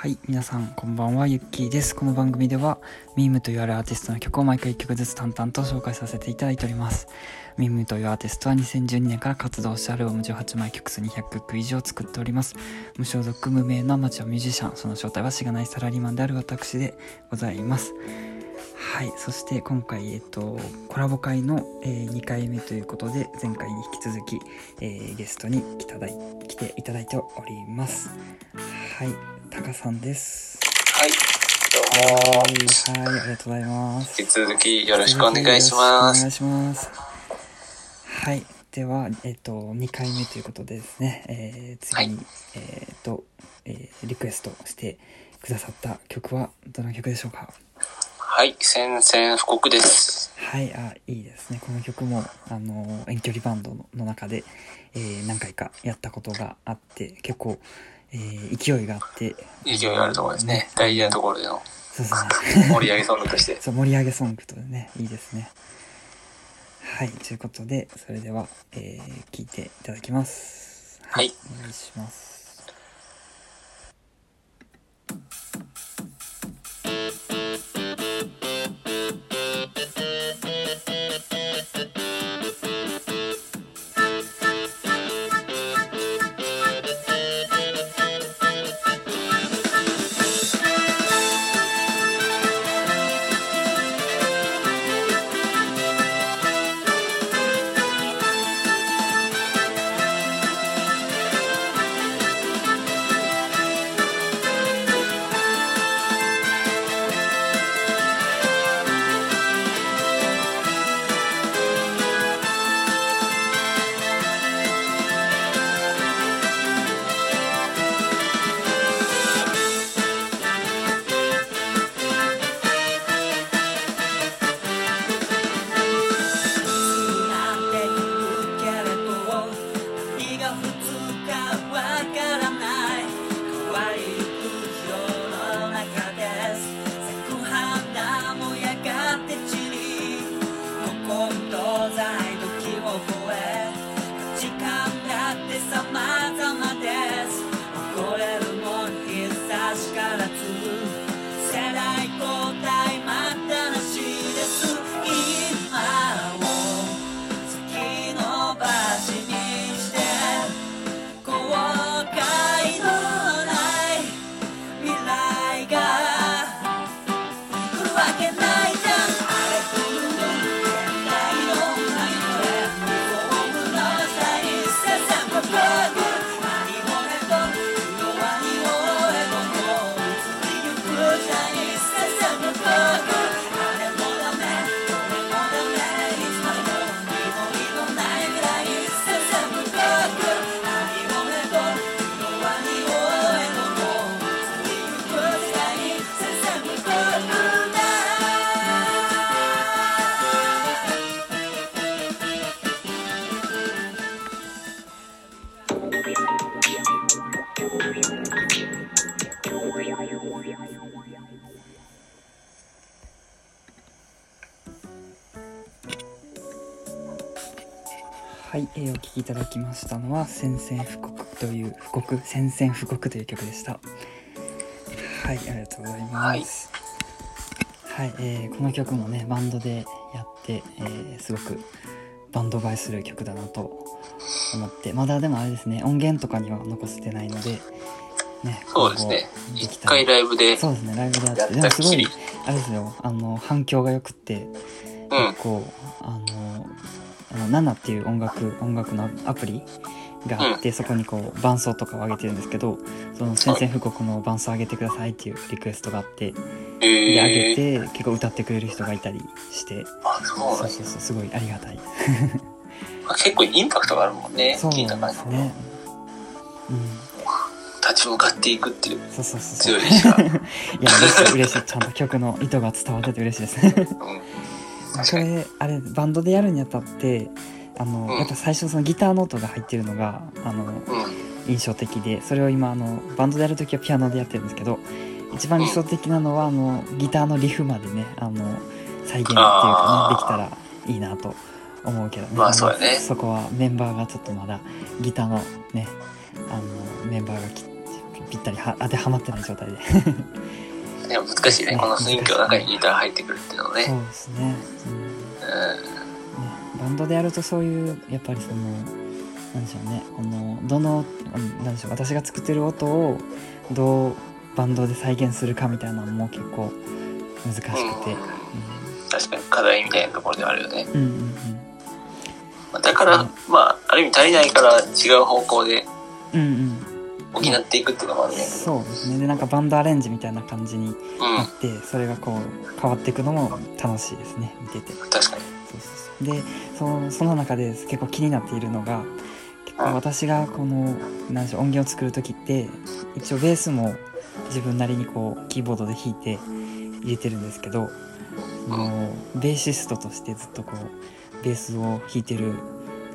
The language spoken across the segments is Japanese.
はい、皆さんこんばんは、ゆっきーです。この番組では、ミームというあるアーティストの曲を毎回1曲ずつ淡々と紹介させていただいております。ミームというアーティストは2012年から活動してアルバム18枚曲数200曲以上作っております。無所属無名のアマチュアミュージシャン、その正体はしがないサラリーマンである私でございます。はい、そして今回、えっと、コラボ会の、えー2回目ということで、前回に引き続き、えーゲストに来ただい来ていただいております。はい、タカさんです。はい。どうも。はい、はい、ありがとうございます。引き続きよろしくお願いしまお願す。いします。はい、では、えっと、2回目ということでですね、えー次に、えっと、えーリクエストしてくださった曲はどの曲でしょうか？はい。宣戦布告です。はい、あ、いいですね。この曲も、あの、遠距離バンドのの中で、えー何回かやったことがあって、結構、えー勢いがあって、勢いがあるところですね。大事なところでのそうですね。盛り上げソングとして。そう、盛り上げソングとね、いいですね。はい、ということで、それでは、えー、聞いていただきます。はい。お願いします。きいただきましたのは、宣戦布告という、布告、宣戦布告という曲でした。はい、ありがとうございます。はい、えーこの曲もね、バンドでやって、えーすごくバンド映えする曲だなと思って、まだでもあれですね、音源とかには残せてないので、ね、そうですね一回ライブで、そうですね、ライブでやって、でもすごいあれですよ、あの、反響が良くって、うん結。構あのあのナナっていう音楽音楽のアプリがあって、そこにこう伴奏とかを上げてるんですけどその宣戦布告の伴奏上げてくださいっていうリクエストがあって、で上げえー。て結構歌ってくれる人がいたりしてあ、そう。そうそうすごいありがたい。あ結構インパクトがあるもんね。そうですね。うん。立ち向かっていくっていう。そうそうそうそう。強い や嬉しい嬉しい。ちゃんと曲の意図が伝わってて嬉しいです。うん。確そ。れあれバンドでやるにあたってあの、うんやっぱ最初そのギターの音が入ってるのがあのうん。印象的でそれを今あのバンドでやるときはピアノでやってるんですけど一番理想的なのはあのギターのリフまでねあの再現っていうかねできたらいいなと思うけどねまあそねそこはメンバーがちょっとまだギターのねあのメンバーがきぴったりは当てはまってない状態でいや難しいね。この雰囲気の中にギター入ってくるっていうのそうね。ですね,、うん。ねうバンドでやるとそういうやっぱりそのなんでしょうね。このどのうんなんでしょう。私が作ってる音をどうバンドで再現するかみたいなのも結構難しくて、ん。確かに課題みたいなところではあるよね。うん、うんうん。だから、まあ、ある意味足りないから違う方向でうんうん補っていくっていうのもあるね。そうですねでなんかバンドアレンジみたいな感じにうんな。って、それがこう変わっていくのも楽しいですね見ててそう確かに。そうそうでそのその中で結構気になっているのが結構私がこのなんでしょう音源を作る時って一応ベースも自分なりにこうキーボードで弾いて入れてるんですけどそのベーシストとしてずっとこうベースを弾いてる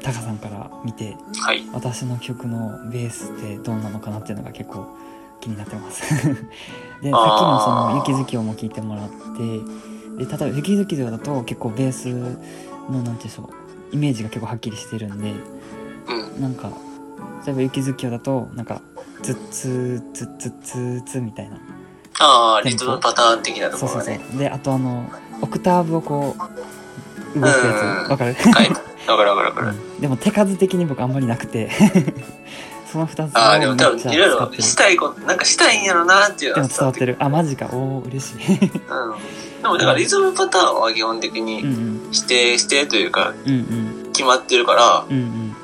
タカさんから見てはい。私の曲のベースってどうなのかなっていうのが結構気になってます でさっきのその「雪月夜」も聴いてもらってで例えば「雪月夜」だと結構ベースのなんていうんでしょうイメージが結構はっきりしてるんでうん。なんか例えば「雪月夜」だとなんか「ツッツーツッツッツーツ」みたいなああ、リズムパターン的なとそうそうころがね。そうであとあのオクターブをこう動くやうんつわかる？はい。わかるわかるわかる。うん。でも手数的に僕あんまりなくて。その2つああ、でも多分いろいろしたいこと、なんかしたいんやろなっていうのではも伝わってる。あマジか。おお嬉しい。うん。でもだからリズムパターンは基本的うんにうん。指定してというかうんうん。決まってるから、うんうん。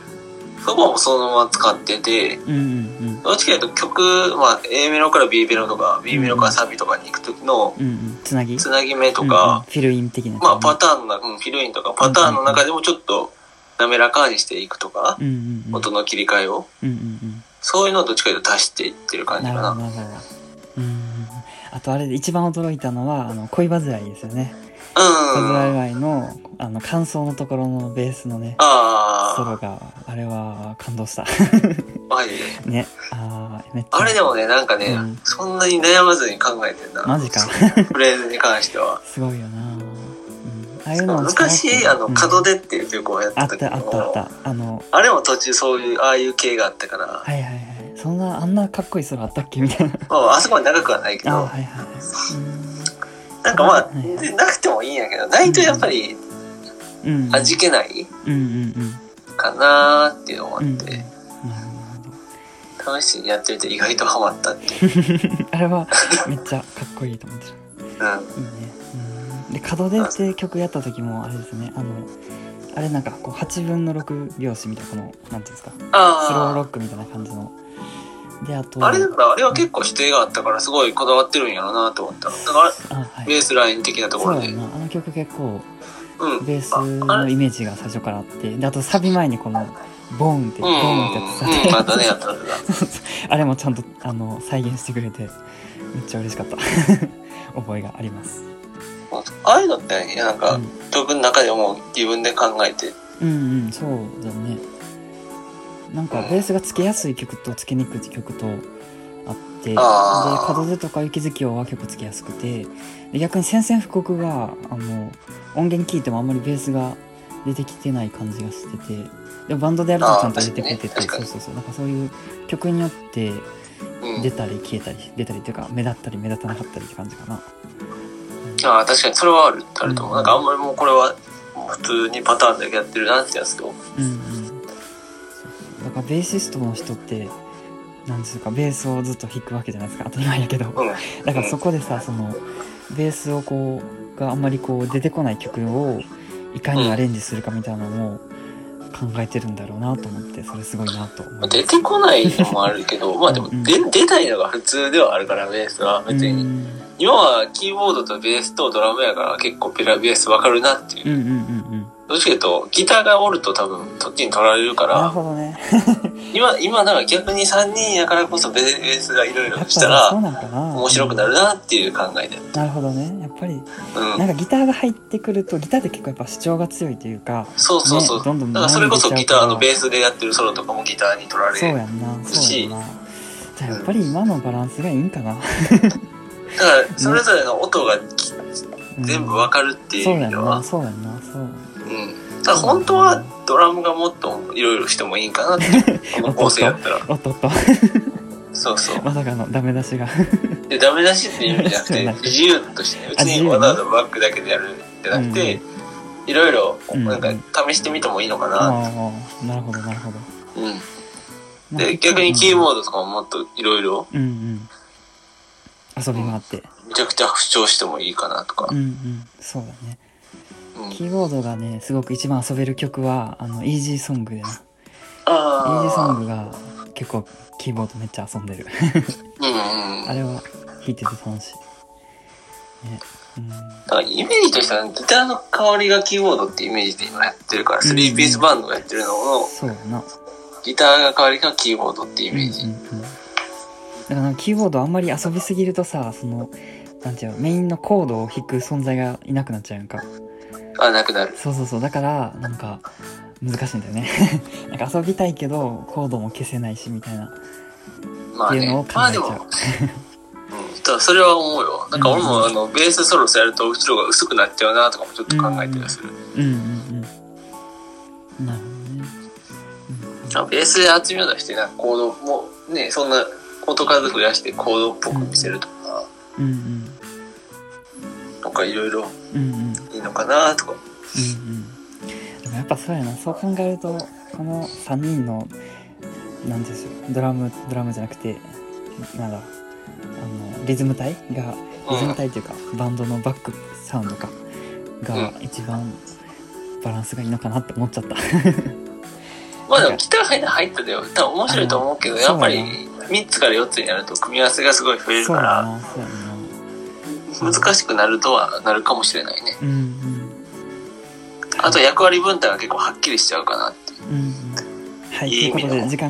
もそのまま使ってて、うんうんどっちかというと曲、まあ A メロから B メロとか B メロからサビとかに行く時のつなぎ？つなぎ目とか、フィルイン的なまあパターンの中、うんフィルインとかパターンの中でもちょっと滑らかにしていくとか、うんうんうん。音の切り替えを、うんうんそういうのをどっちかというと足していってるうん感じかな。なるほどなるほど。うんうんうん。あとあれで一番驚いたのはあの恋煩いですよね。恋うん。煩いのあの感想のところのベースのねソロあがあれは感動した。あ、マジで。ね。あーめっちゃ。あれでもね、なんかね、うん。そんなに悩まずに考えてんだ。マジか。フレーズに関しては。すごいよな、昔、あの、うん。門出っていう曲をやってあったた時もあったあったあのあれも途中そういう、ああいう系があったから、はいはいはい。そんなあんなかっこいいソロあったっけみたいな。まあ、あそこまで長くはないけど、あはいはいはい。うなんかまあ、うん。でなくてもいいんやけど、ないとやっぱり味気ないうんうんうん。かなーっていうのもあって、うんなるほ試しにやってみて意外とハマったって あれはめっちゃかっこいいと思ってるうん。いいねうんで門出って曲やった時もあれですねあのあれなんかこう8分の6拍子みたいなこのなんていうんですか？スローロあックみたいな感じのであとあ。あれだから、あれは結構指定があったから、すごいこだわってるんやろうなと思った。だから、あはいベースライン的なところで。そうやなあの曲結構うん。ベースのイメージが最初からあってであとサビ前にこのボーンってボンってやつさ、うん、またね、やったんだ。あれもちゃんとあの再現してくれてめっちゃ嬉しかった。覚えがあります、ああいうのって、いやなんか、うん、曲の中でも自分で考えて、うんうんそうだね。なんかベースがつけやすい曲とつけにくい曲とあってで門出とか雪月夜は結構つけやすくてで逆に宣戦布告があの音源聞いてもあんまりベースが出てきてない感じがしててでもバンドでやるとちゃんと出てくれてて、ね。そうそうそう。なんかそういう曲によってうん。出たり消えたり出たりっていうか目立ったり目立たなかったりって感じかな。ああ、確かに。それはある、あると思う。うん。なんかあんまりもうこれは、普通にパターンだけやってるなってやつと、うんうん。だからベーシストの人ってなんですかベースをずっと弾くわけじゃないですか。当たり前やけど。うん。だからそこでさそのベースをこうがあんまりこう出てこない曲をいかにアレンジするかみたいなのも考えてるんだろうなと思ってそれすごいなと思います出てこないのもあるけど、まあでもうん出、出ないのが普通ではあるから、ベースは別に。うん今はキーボードとベースとドラムやから結構ペラベースわかるなっていう。うんうんうんうんどっちかというと、ギターがおると多分そっちに取られるかなるら、ほどね 今、今だから逆に3人やからこそベースがいろいろしたら面白くなるなっていう考えで。なるほどねやっぱりうんな。んかギターが入ってくるとギターって結構やっぱ主張が強いというかそうそうそう。ねどんどんだからそれこそギターのベーススでやってるソロとかもギターに取られる。そうやんなそうやんなじゃあやっぱり今のバランスがいいんかな、だからそれぞれの音が全部わかるっていうそうやんな。そうやんなそううん。ただ本当はドラムがもっといろいろしてもいいんかなって。この構成やったら。おっとっとそうそう。まさかのダメ出しがで、ダメ出しっていう意味じゃなくて、自由としてね、別にわざわざバックだけでやるんじゃなくて、いろいろ、うんなんか、試してみてもいいのかあな。あなるほどなるほどうん。で、逆にキーボードとかももっといろいろ、うんうん遊びがあってめちゃくちゃ主張してもいいかなとかうん。うんそうだねうん。キーボードがねすごく一番遊べる曲はあのイージーソングでな。イあー。ジーソング。グが結構キーボードめっちゃ遊んでる。うんうん。あれは弾いてて楽しい。ね。うん。だからイメージとしては、ギターの代わりがキーボードってイメージで今やってるから、スリーピースバンドがやってるのの、そうだな。ギターが代わりがキーボードってイメージ。うんうんうん、だからキーボードあんまり遊びすぎるとさそのなんていうのメインのコードを弾く存在がいなくなっちゃうやんかあ、なくなる。そうそうそう。だからなんか難しいんだよね。なんか遊びたいけどコードも消せないしみたいな。まあっていうのを考えちゃう。うん、ただそれは思うよ。なんか俺もあの、ベースソロスやると後ろが薄くなっちゃうなとかもちょっと考えたりする。うんうんうんなるほどね。あベースで厚みを出して、なんかコードも、ね、そんな音数増やしてコードっぽく見せるとか、うんうん。とかいろいろうんうんのかなとか。うんうん。でもやっぱそうやな。そう考えるとこの3人のなんていうんでしょうドラムドラムじゃなくてなんだあのリズム隊がリズム隊っていうか、バンドのバックサウンドかが一番バランスがいいのかなって思っちゃった。まあでもギター入ったでよ。多分面白いと思うけど、あやっぱりそう3つから4つになると組み合わせがすごい増えるから、難しくなるとはなるかもしれないね。うんうんあと役割分担が結構はっきりしちゃうかなっていう。うんうんはいということいい意味ので時間